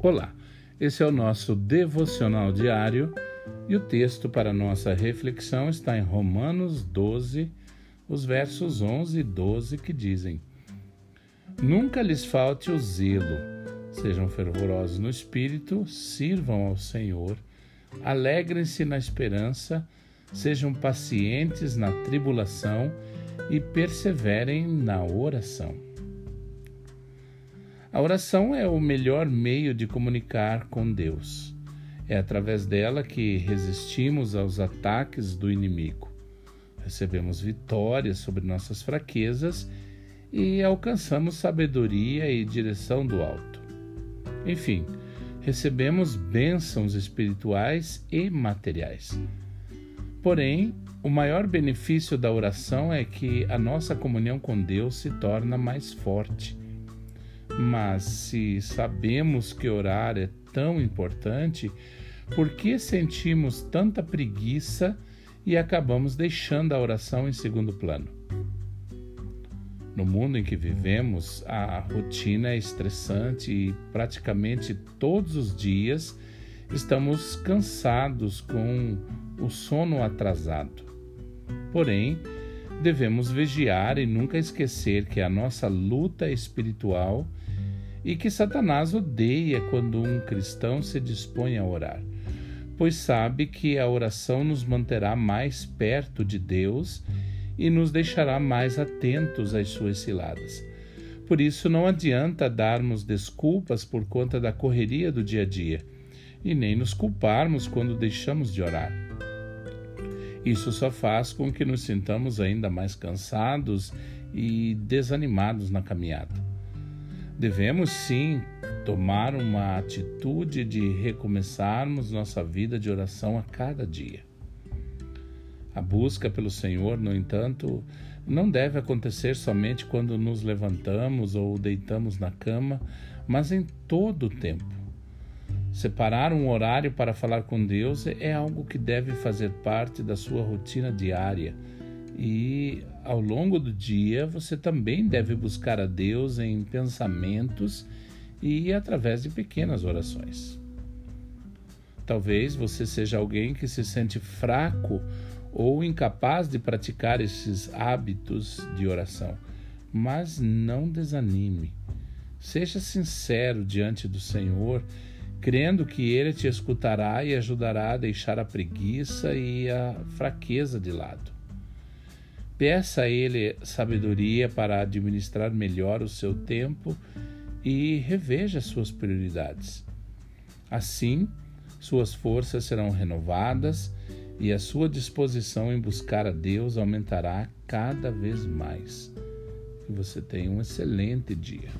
Olá, esse é o nosso devocional diário e o texto para nossa reflexão está em Romanos 12, os versos 11 e 12 que dizem: Nunca lhes falte o zelo, sejam fervorosos no espírito, sirvam ao Senhor, alegrem-se na esperança, sejam pacientes na tribulação e perseverem na oração. A oração é o melhor meio de comunicar com Deus. É através dela que resistimos aos ataques do inimigo. Recebemos vitórias sobre nossas fraquezas e alcançamos sabedoria e direção do alto. Enfim, recebemos bênçãos espirituais e materiais. Porém, o maior benefício da oração é que a nossa comunhão com Deus se torna mais forte mas se sabemos que orar é tão importante, por que sentimos tanta preguiça e acabamos deixando a oração em segundo plano? No mundo em que vivemos, a rotina é estressante e praticamente todos os dias estamos cansados com o sono atrasado. Porém, devemos vigiar e nunca esquecer que a nossa luta espiritual e que Satanás odeia quando um cristão se dispõe a orar, pois sabe que a oração nos manterá mais perto de Deus e nos deixará mais atentos às suas ciladas. Por isso, não adianta darmos desculpas por conta da correria do dia a dia e nem nos culparmos quando deixamos de orar. Isso só faz com que nos sintamos ainda mais cansados e desanimados na caminhada. Devemos sim tomar uma atitude de recomeçarmos nossa vida de oração a cada dia. A busca pelo Senhor, no entanto, não deve acontecer somente quando nos levantamos ou deitamos na cama, mas em todo o tempo. Separar um horário para falar com Deus é algo que deve fazer parte da sua rotina diária e ao longo do dia você também deve buscar a Deus em pensamentos e através de pequenas orações. Talvez você seja alguém que se sente fraco ou incapaz de praticar esses hábitos de oração, mas não desanime. Seja sincero diante do Senhor, crendo que Ele te escutará e ajudará a deixar a preguiça e a fraqueza de lado. Peça a Ele sabedoria para administrar melhor o seu tempo e reveja suas prioridades. Assim, suas forças serão renovadas e a sua disposição em buscar a Deus aumentará cada vez mais. Que você tenha um excelente dia.